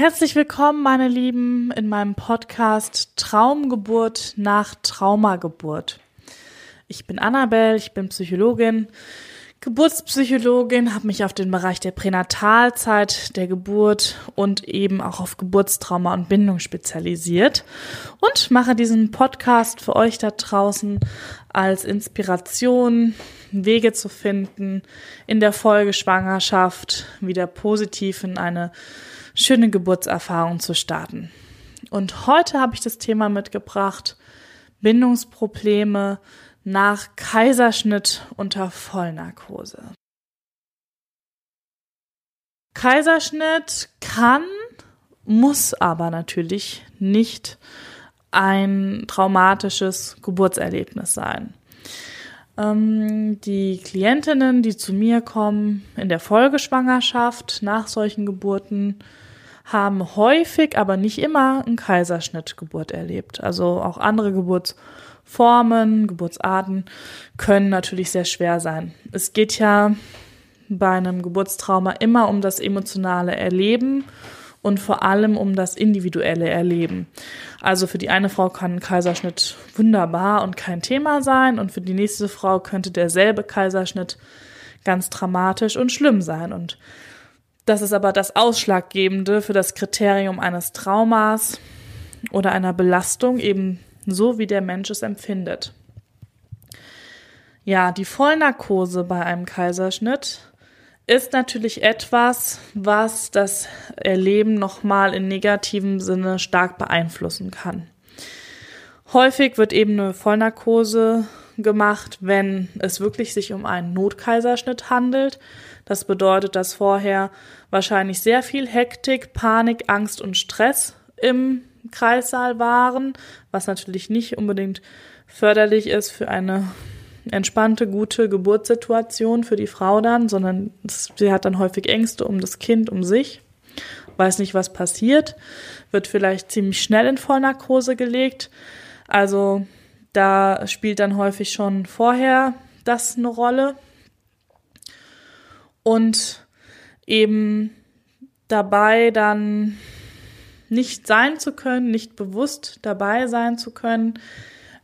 Herzlich willkommen, meine Lieben, in meinem Podcast Traumgeburt nach Traumageburt. Ich bin Annabelle, ich bin Psychologin, Geburtspsychologin, habe mich auf den Bereich der Pränatalzeit, der Geburt und eben auch auf Geburtstrauma und Bindung spezialisiert und mache diesen Podcast für euch da draußen als Inspiration, Wege zu finden, in der Folgeschwangerschaft wieder positiv in eine schöne Geburtserfahrung zu starten. Und heute habe ich das Thema mitgebracht, Bindungsprobleme nach Kaiserschnitt unter Vollnarkose. Kaiserschnitt kann, muss aber natürlich nicht ein traumatisches Geburtserlebnis sein. Ähm, die Klientinnen, die zu mir kommen in der Folgeschwangerschaft nach solchen Geburten, haben häufig, aber nicht immer, einen Kaiserschnittgeburt erlebt. Also auch andere Geburtsformen, Geburtsarten können natürlich sehr schwer sein. Es geht ja bei einem Geburtstrauma immer um das emotionale Erleben und vor allem um das individuelle Erleben. Also für die eine Frau kann ein Kaiserschnitt wunderbar und kein Thema sein und für die nächste Frau könnte derselbe Kaiserschnitt ganz dramatisch und schlimm sein. Und das ist aber das Ausschlaggebende für das Kriterium eines Traumas oder einer Belastung, eben so wie der Mensch es empfindet. Ja, die Vollnarkose bei einem Kaiserschnitt ist natürlich etwas, was das Erleben nochmal in negativem Sinne stark beeinflussen kann. Häufig wird eben eine Vollnarkose gemacht, wenn es wirklich sich um einen Notkaiserschnitt handelt. Das bedeutet, dass vorher wahrscheinlich sehr viel Hektik, Panik, Angst und Stress im Kreissaal waren, was natürlich nicht unbedingt förderlich ist für eine entspannte, gute Geburtssituation für die Frau dann, sondern sie hat dann häufig Ängste um das Kind, um sich, weiß nicht, was passiert, wird vielleicht ziemlich schnell in Vollnarkose gelegt. Also da spielt dann häufig schon vorher das eine Rolle. Und eben dabei dann nicht sein zu können, nicht bewusst dabei sein zu können,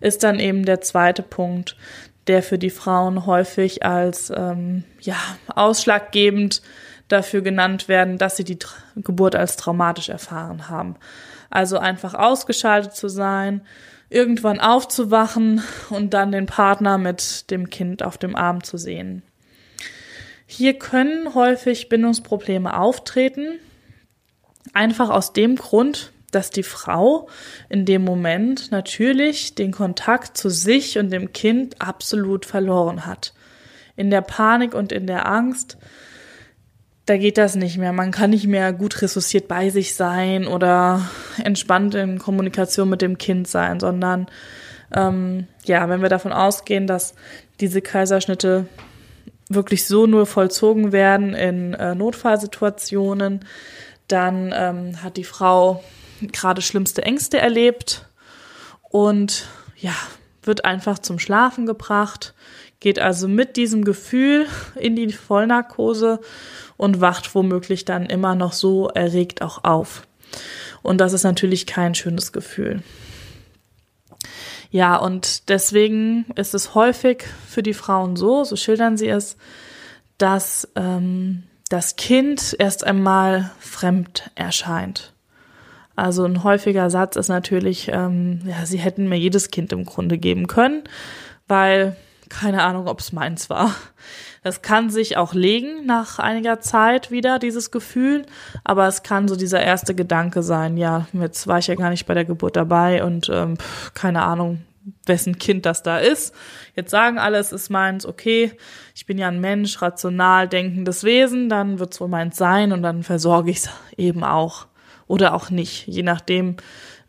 ist dann eben der zweite Punkt, der für die Frauen häufig als ähm, ja ausschlaggebend dafür genannt werden, dass sie die Tra Geburt als traumatisch erfahren haben. Also einfach ausgeschaltet zu sein, irgendwann aufzuwachen und dann den Partner mit dem Kind auf dem Arm zu sehen. Hier können häufig Bindungsprobleme auftreten, einfach aus dem Grund, dass die Frau in dem Moment natürlich den Kontakt zu sich und dem Kind absolut verloren hat. In der Panik und in der Angst, da geht das nicht mehr. Man kann nicht mehr gut ressourciert bei sich sein oder entspannt in Kommunikation mit dem Kind sein, sondern ähm, ja, wenn wir davon ausgehen, dass diese Kaiserschnitte wirklich so nur vollzogen werden in äh, Notfallsituationen, dann ähm, hat die Frau gerade schlimmste Ängste erlebt und ja, wird einfach zum Schlafen gebracht, geht also mit diesem Gefühl in die Vollnarkose und wacht womöglich dann immer noch so erregt auch auf. Und das ist natürlich kein schönes Gefühl. Ja, und deswegen ist es häufig für die Frauen so, so schildern sie es, dass ähm, das Kind erst einmal fremd erscheint. Also ein häufiger Satz ist natürlich, ähm, ja, sie hätten mir jedes Kind im Grunde geben können, weil keine Ahnung, ob es meins war. Das kann sich auch legen nach einiger Zeit wieder, dieses Gefühl, aber es kann so dieser erste Gedanke sein, ja, jetzt war ich ja gar nicht bei der Geburt dabei und ähm, keine Ahnung, wessen Kind das da ist. Jetzt sagen alle, es ist meins, okay, ich bin ja ein Mensch, rational denkendes Wesen, dann wird es wohl meins sein und dann versorge ich es eben auch oder auch nicht. Je nachdem,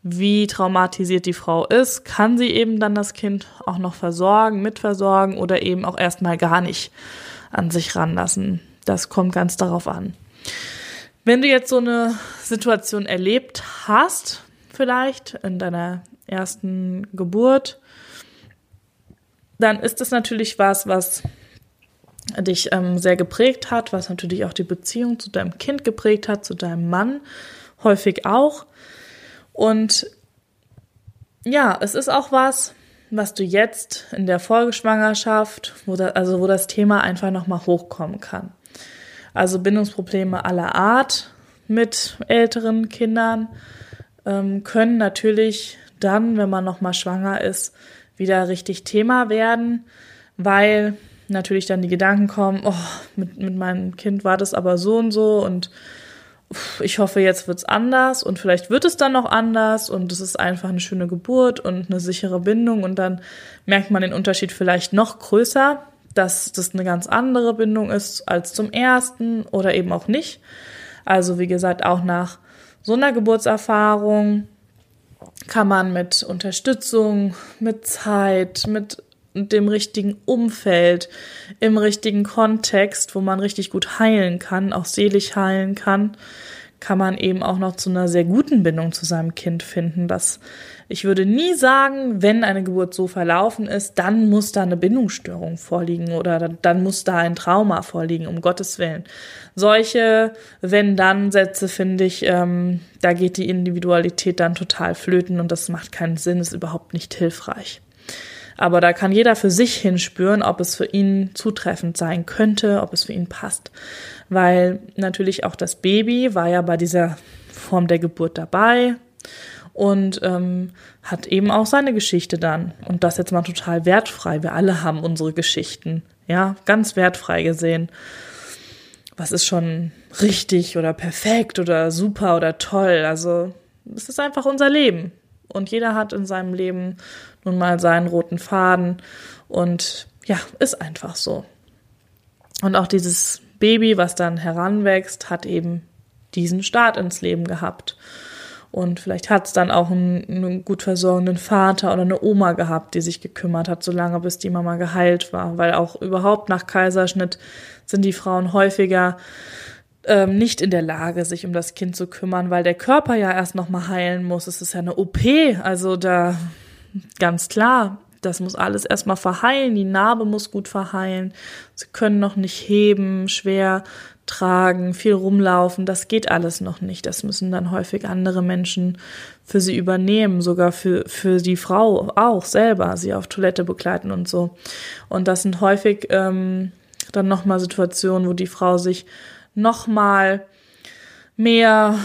wie traumatisiert die Frau ist, kann sie eben dann das Kind auch noch versorgen, mitversorgen oder eben auch erstmal gar nicht an sich ranlassen. Das kommt ganz darauf an. Wenn du jetzt so eine Situation erlebt hast, vielleicht in deiner ersten Geburt, dann ist das natürlich was, was dich ähm, sehr geprägt hat, was natürlich auch die Beziehung zu deinem Kind geprägt hat, zu deinem Mann häufig auch. Und ja, es ist auch was, was du jetzt in der Folgeschwangerschaft, wo da, also wo das Thema einfach nochmal hochkommen kann. Also Bindungsprobleme aller Art mit älteren Kindern ähm, können natürlich dann, wenn man nochmal schwanger ist, wieder richtig Thema werden, weil natürlich dann die Gedanken kommen, oh, mit, mit meinem Kind war das aber so und so und ich hoffe, jetzt wird's anders und vielleicht wird es dann noch anders und es ist einfach eine schöne Geburt und eine sichere Bindung und dann merkt man den Unterschied vielleicht noch größer, dass das eine ganz andere Bindung ist als zum ersten oder eben auch nicht. Also wie gesagt, auch nach so einer Geburtserfahrung kann man mit Unterstützung, mit Zeit, mit dem richtigen Umfeld, im richtigen Kontext, wo man richtig gut heilen kann, auch seelisch heilen kann, kann man eben auch noch zu einer sehr guten Bindung zu seinem Kind finden. Das, ich würde nie sagen, wenn eine Geburt so verlaufen ist, dann muss da eine Bindungsstörung vorliegen oder dann muss da ein Trauma vorliegen, um Gottes Willen. Solche Wenn-Dann-Sätze finde ich, ähm, da geht die Individualität dann total flöten und das macht keinen Sinn, ist überhaupt nicht hilfreich. Aber da kann jeder für sich hinspüren, ob es für ihn zutreffend sein könnte, ob es für ihn passt. Weil natürlich auch das Baby war ja bei dieser Form der Geburt dabei und ähm, hat eben auch seine Geschichte dann. Und das jetzt mal total wertfrei. Wir alle haben unsere Geschichten. Ja, ganz wertfrei gesehen. Was ist schon richtig oder perfekt oder super oder toll? Also, es ist einfach unser Leben. Und jeder hat in seinem Leben nun mal seinen roten Faden. Und ja, ist einfach so. Und auch dieses Baby, was dann heranwächst, hat eben diesen Start ins Leben gehabt. Und vielleicht hat es dann auch einen, einen, gut versorgenden Vater oder eine Oma gehabt, die sich gekümmert hat, solange bis die Mama geheilt war. Weil auch überhaupt nach Kaiserschnitt sind die Frauen häufiger ähm, nicht in der Lage, sich um das Kind zu kümmern, weil der Körper ja erst nochmal heilen muss. Es ist ja eine OP, also da ganz klar, das muss alles erstmal verheilen, die Narbe muss gut verheilen. Sie können noch nicht heben, schwer tragen, viel rumlaufen, das geht alles noch nicht. Das müssen dann häufig andere Menschen für sie übernehmen, sogar für, für die Frau auch selber, sie auf Toilette begleiten und so. Und das sind häufig ähm, dann nochmal Situationen, wo die Frau sich nochmal mehr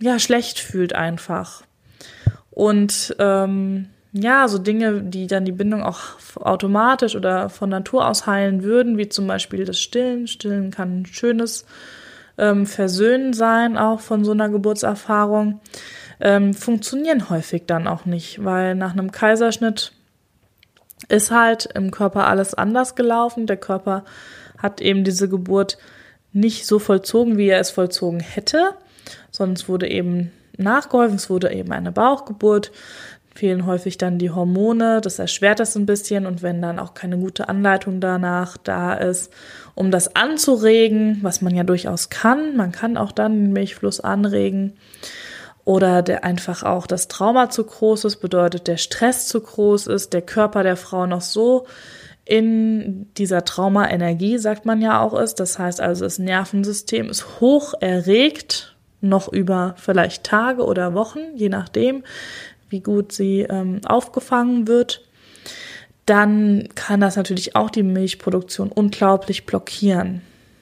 ja schlecht fühlt einfach. Und ähm, ja, so Dinge, die dann die Bindung auch automatisch oder von Natur aus heilen würden, wie zum Beispiel das Stillen. Stillen kann ein schönes ähm, Versöhnen sein, auch von so einer Geburtserfahrung, ähm, funktionieren häufig dann auch nicht, weil nach einem Kaiserschnitt ist halt im Körper alles anders gelaufen. Der Körper hat eben diese Geburt nicht so vollzogen, wie er es vollzogen hätte, sonst wurde eben nachgeholfen, es wurde eben eine Bauchgeburt fehlen häufig dann die Hormone, das erschwert das ein bisschen und wenn dann auch keine gute Anleitung danach da ist, um das anzuregen, was man ja durchaus kann, man kann auch dann den Milchfluss anregen oder der einfach auch das Trauma zu groß ist, bedeutet der Stress zu groß ist, der Körper der Frau noch so in dieser Traumaenergie, sagt man ja auch ist. Das heißt also, das Nervensystem ist hoch erregt, noch über vielleicht Tage oder Wochen, je nachdem, wie gut sie ähm, aufgefangen wird, dann kann das natürlich auch die Milchproduktion unglaublich blockieren.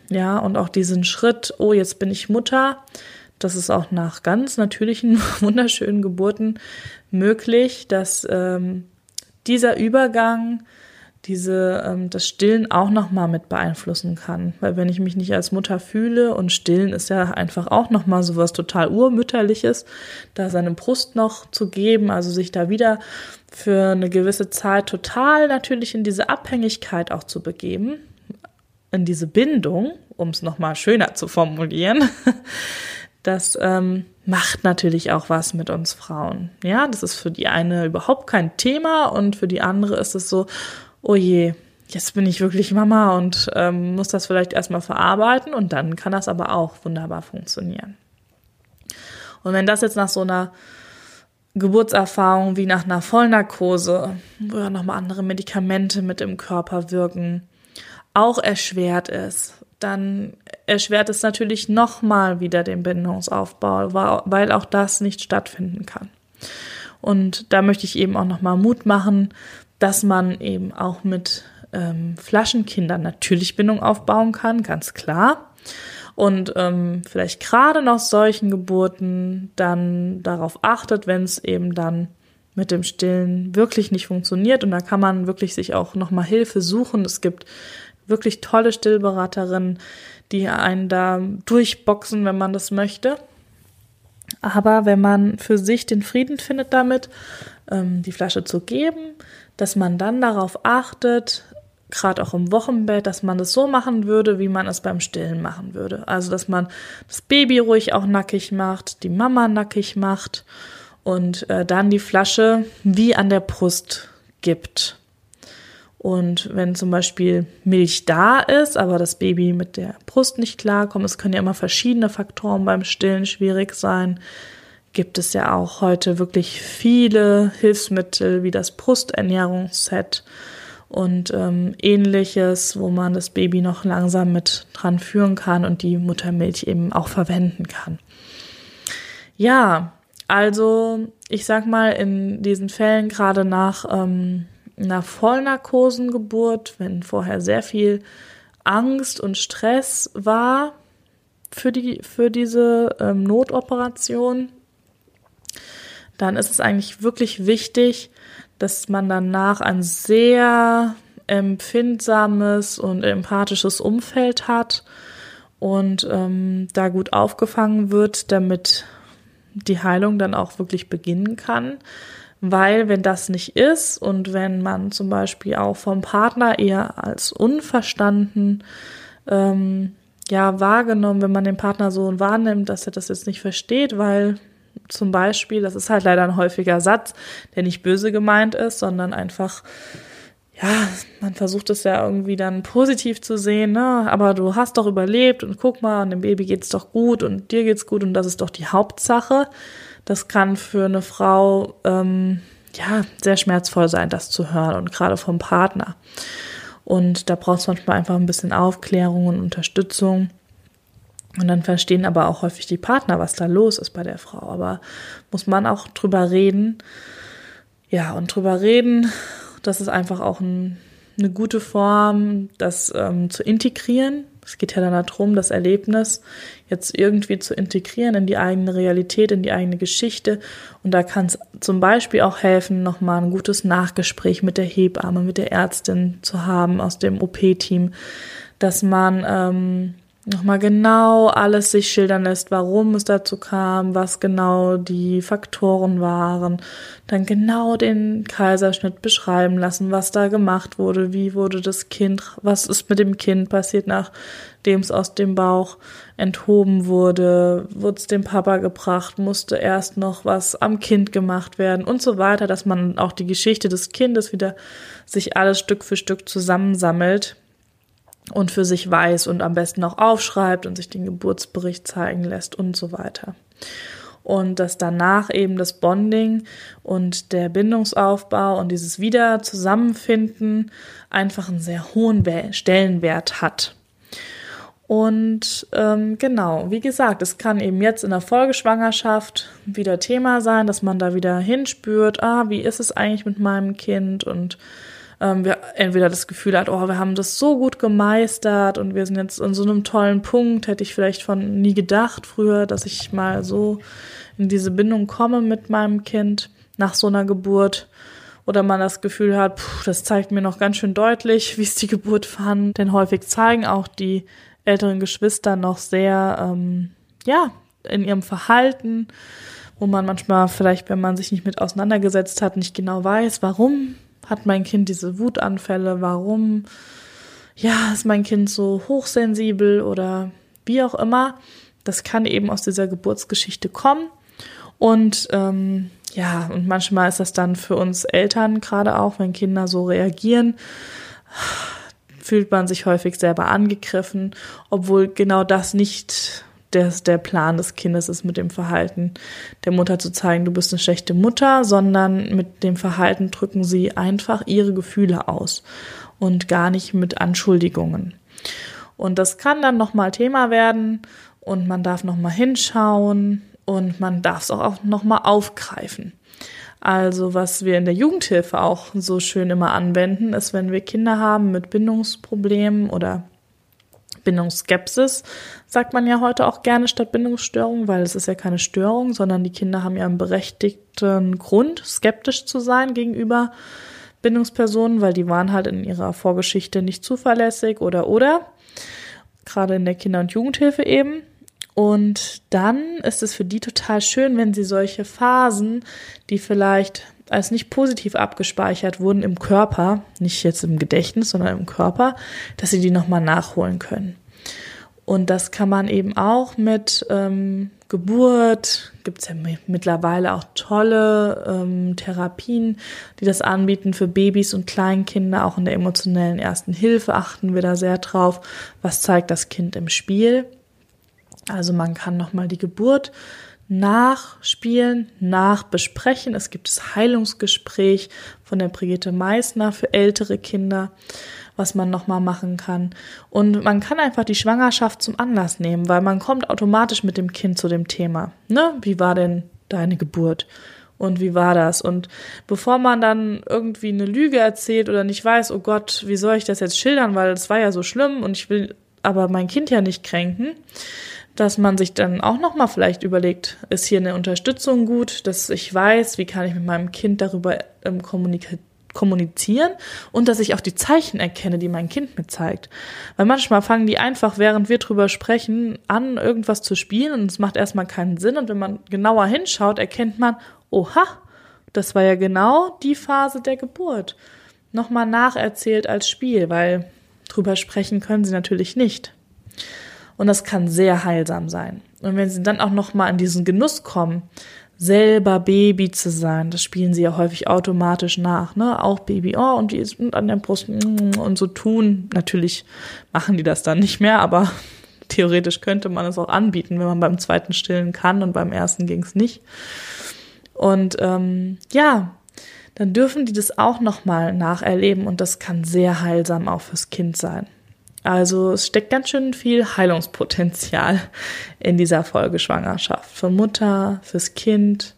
Ja, und auch diesen Schritt, oh, jetzt bin ich Mutter, das ist auch nach ganz natürlichen, wunderschönen Geburten möglich, dass ähm, dieser Übergang diese, ähm, das Stillen auch nochmal mit beeinflussen kann. Weil wenn ich mich nicht als Mutter fühle und Stillen ist ja einfach auch nochmal sowas total urmütterliches, da seine Brust noch zu geben, also sich da wieder für eine gewisse Zeit total natürlich in diese Abhängigkeit auch zu begeben, in diese Bindung, um es nochmal schöner zu formulieren, das ähm, macht natürlich auch was mit uns Frauen. Ja, das ist für die eine überhaupt kein Thema und für die andere ist es so, oh je, jetzt bin ich wirklich Mama und ähm, muss das vielleicht erstmal verarbeiten und dann kann das aber auch wunderbar funktionieren. Und wenn das jetzt nach so einer Geburtserfahrung wie nach einer Vollnarkose, wo ja nochmal andere Medikamente mit im Körper wirken, auch erschwert ist, dann erschwert es natürlich nochmal wieder den Bindungsaufbau, weil auch das nicht stattfinden kann. Und da möchte ich eben auch nochmal Mut machen, dass man eben auch mit ähm, Flaschenkindern natürlich Bindung aufbauen kann, ganz klar. Und ähm, vielleicht gerade nach solchen Geburten dann darauf achtet, wenn es eben dann mit dem Stillen wirklich nicht funktioniert. Und da kann man wirklich sich auch nochmal Hilfe suchen. Es gibt wirklich tolle Stillberaterinnen, die einen da durchboxen, wenn man das möchte. Aber wenn man für sich den Frieden findet damit, ähm, die Flasche zu geben, dass man dann darauf achtet, gerade auch im Wochenbett, dass man das so machen würde, wie man es beim Stillen machen würde. Also, dass man das Baby ruhig auch nackig macht, die Mama nackig macht und äh, dann die Flasche wie an der Brust gibt. Und wenn zum Beispiel Milch da ist, aber das Baby mit der Brust nicht klarkommt, es können ja immer verschiedene Faktoren beim Stillen schwierig sein, gibt es ja auch heute wirklich viele Hilfsmittel wie das Brusternährungsset und ähm, ähnliches, wo man das Baby noch langsam mit dran führen kann und die Muttermilch eben auch verwenden kann. Ja, also ich sag mal, in diesen Fällen gerade nach ähm, einer Vollnarkosengeburt, wenn vorher sehr viel Angst und Stress war für die für diese ähm, Notoperation, dann ist es eigentlich wirklich wichtig, dass man danach ein sehr empfindsames und empathisches Umfeld hat und ähm, da gut aufgefangen wird, damit die Heilung dann auch wirklich beginnen kann. Weil wenn das nicht ist und wenn man zum Beispiel auch vom Partner eher als unverstanden ähm, ja wahrgenommen, wenn man den Partner so wahrnimmt, dass er das jetzt nicht versteht, weil zum Beispiel, das ist halt leider ein häufiger Satz, der nicht böse gemeint ist, sondern einfach, ja, man versucht es ja irgendwie dann positiv zu sehen, ne? Aber du hast doch überlebt und guck mal, und dem Baby geht's doch gut und dir geht's gut und das ist doch die Hauptsache. Das kann für eine Frau ähm, ja sehr schmerzvoll sein, das zu hören und gerade vom Partner. Und da braucht es manchmal einfach ein bisschen Aufklärung und Unterstützung. Und dann verstehen aber auch häufig die Partner, was da los ist bei der Frau. Aber muss man auch drüber reden. Ja, und drüber reden, das ist einfach auch ein, eine gute Form, das ähm, zu integrieren. Es geht ja dann darum, das Erlebnis jetzt irgendwie zu integrieren in die eigene Realität, in die eigene Geschichte. Und da kann es zum Beispiel auch helfen, nochmal ein gutes Nachgespräch mit der Hebamme, mit der Ärztin zu haben aus dem OP-Team, dass man ähm, nochmal genau alles sich schildern lässt, warum es dazu kam, was genau die Faktoren waren, dann genau den Kaiserschnitt beschreiben lassen, was da gemacht wurde, wie wurde das Kind, was ist mit dem Kind passiert, nachdem es aus dem Bauch enthoben wurde, wurde es dem Papa gebracht, musste erst noch was am Kind gemacht werden und so weiter, dass man auch die Geschichte des Kindes wieder sich alles Stück für Stück zusammensammelt und für sich weiß und am besten auch aufschreibt und sich den Geburtsbericht zeigen lässt und so weiter. Und dass danach eben das Bonding und der Bindungsaufbau und dieses Wieder Zusammenfinden einfach einen sehr hohen Stellenwert hat. Und ähm, genau, wie gesagt, es kann eben jetzt in der Folgeschwangerschaft wieder Thema sein, dass man da wieder hinspürt, ah, wie ist es eigentlich mit meinem Kind und ähm, wir entweder das Gefühl hat, oh, wir haben das so gut gemeistert und wir sind jetzt an so einem tollen Punkt, hätte ich vielleicht von nie gedacht früher, dass ich mal so in diese Bindung komme mit meinem Kind nach so einer Geburt. Oder man das Gefühl hat, puh, das zeigt mir noch ganz schön deutlich, wie es die Geburt fand. Denn häufig zeigen auch die älteren Geschwister noch sehr, ähm, ja, in ihrem Verhalten, wo man manchmal vielleicht, wenn man sich nicht mit auseinandergesetzt hat, nicht genau weiß, warum hat mein Kind diese Wutanfälle? Warum, ja, ist mein Kind so hochsensibel oder wie auch immer? Das kann eben aus dieser Geburtsgeschichte kommen. Und ähm, ja, und manchmal ist das dann für uns Eltern, gerade auch, wenn Kinder so reagieren, fühlt man sich häufig selber angegriffen, obwohl genau das nicht der, der Plan des Kindes ist, mit dem Verhalten der Mutter zu zeigen, du bist eine schlechte Mutter, sondern mit dem Verhalten drücken sie einfach ihre Gefühle aus und gar nicht mit Anschuldigungen. Und das kann dann nochmal Thema werden und man darf nochmal hinschauen und man darf es auch nochmal aufgreifen. Also was wir in der Jugendhilfe auch so schön immer anwenden, ist, wenn wir Kinder haben mit Bindungsproblemen oder Bindungsskepsis, sagt man ja heute auch gerne statt Bindungsstörung, weil es ist ja keine Störung, sondern die Kinder haben ja einen berechtigten Grund, skeptisch zu sein gegenüber Bindungspersonen, weil die waren halt in ihrer Vorgeschichte nicht zuverlässig oder oder. Gerade in der Kinder- und Jugendhilfe eben. Und dann ist es für die total schön, wenn sie solche Phasen, die vielleicht als nicht positiv abgespeichert wurden im Körper, nicht jetzt im Gedächtnis, sondern im Körper, dass sie die nochmal nachholen können. Und das kann man eben auch mit ähm, Geburt, gibt es ja mittlerweile auch tolle ähm, Therapien, die das anbieten für Babys und Kleinkinder. Auch in der emotionellen ersten Hilfe achten wir da sehr drauf. Was zeigt das Kind im Spiel? Also man kann nochmal die Geburt nachspielen, nachbesprechen. Es gibt das Heilungsgespräch von der Brigitte Meissner für ältere Kinder, was man nochmal machen kann. Und man kann einfach die Schwangerschaft zum Anlass nehmen, weil man kommt automatisch mit dem Kind zu dem Thema. Ne? Wie war denn deine Geburt? Und wie war das? Und bevor man dann irgendwie eine Lüge erzählt oder nicht weiß, oh Gott, wie soll ich das jetzt schildern, weil es war ja so schlimm und ich will aber mein Kind ja nicht kränken, dass man sich dann auch noch mal vielleicht überlegt, ist hier eine Unterstützung gut, dass ich weiß, wie kann ich mit meinem Kind darüber ähm, kommunizieren und dass ich auch die Zeichen erkenne, die mein Kind mir zeigt. Weil manchmal fangen die einfach, während wir drüber sprechen, an, irgendwas zu spielen und es macht erstmal keinen Sinn und wenn man genauer hinschaut, erkennt man, oha, das war ja genau die Phase der Geburt. Nochmal nacherzählt als Spiel, weil drüber sprechen können sie natürlich nicht. Und das kann sehr heilsam sein. Und wenn sie dann auch noch mal in diesen Genuss kommen, selber Baby zu sein, das spielen sie ja häufig automatisch nach, ne? Auch Baby, oh, und die ist an der Brust mm, und so tun. Natürlich machen die das dann nicht mehr, aber theoretisch könnte man es auch anbieten, wenn man beim zweiten stillen kann und beim ersten ging es nicht. Und ähm, ja, dann dürfen die das auch noch mal nacherleben und das kann sehr heilsam auch fürs Kind sein. Also es steckt ganz schön viel Heilungspotenzial in dieser Folgeschwangerschaft. Für Mutter, fürs Kind.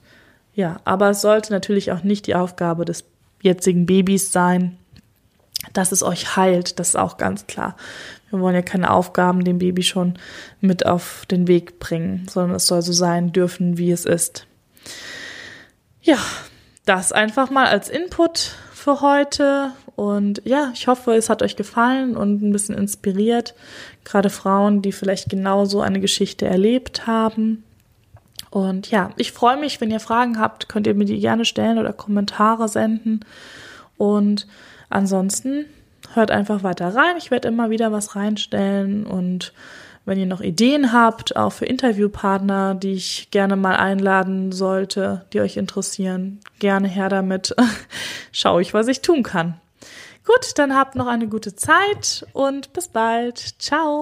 Ja, aber es sollte natürlich auch nicht die Aufgabe des jetzigen Babys sein, dass es euch heilt. Das ist auch ganz klar. Wir wollen ja keine Aufgaben dem Baby schon mit auf den Weg bringen, sondern es soll so sein dürfen, wie es ist. Ja, das einfach mal als Input für heute. Und ja, ich hoffe, es hat euch gefallen und ein bisschen inspiriert. Gerade Frauen, die vielleicht genau so eine Geschichte erlebt haben. Und ja, ich freue mich, wenn ihr Fragen habt, könnt ihr mir die gerne stellen oder Kommentare senden. Und ansonsten hört einfach weiter rein. Ich werde immer wieder was reinstellen und wenn ihr noch Ideen habt, auch für Interviewpartner, die ich gerne mal einladen sollte, die euch interessieren, gerne her damit. Schaue ich, was ich tun kann. Gut, dann habt noch eine gute Zeit und bis bald. Ciao.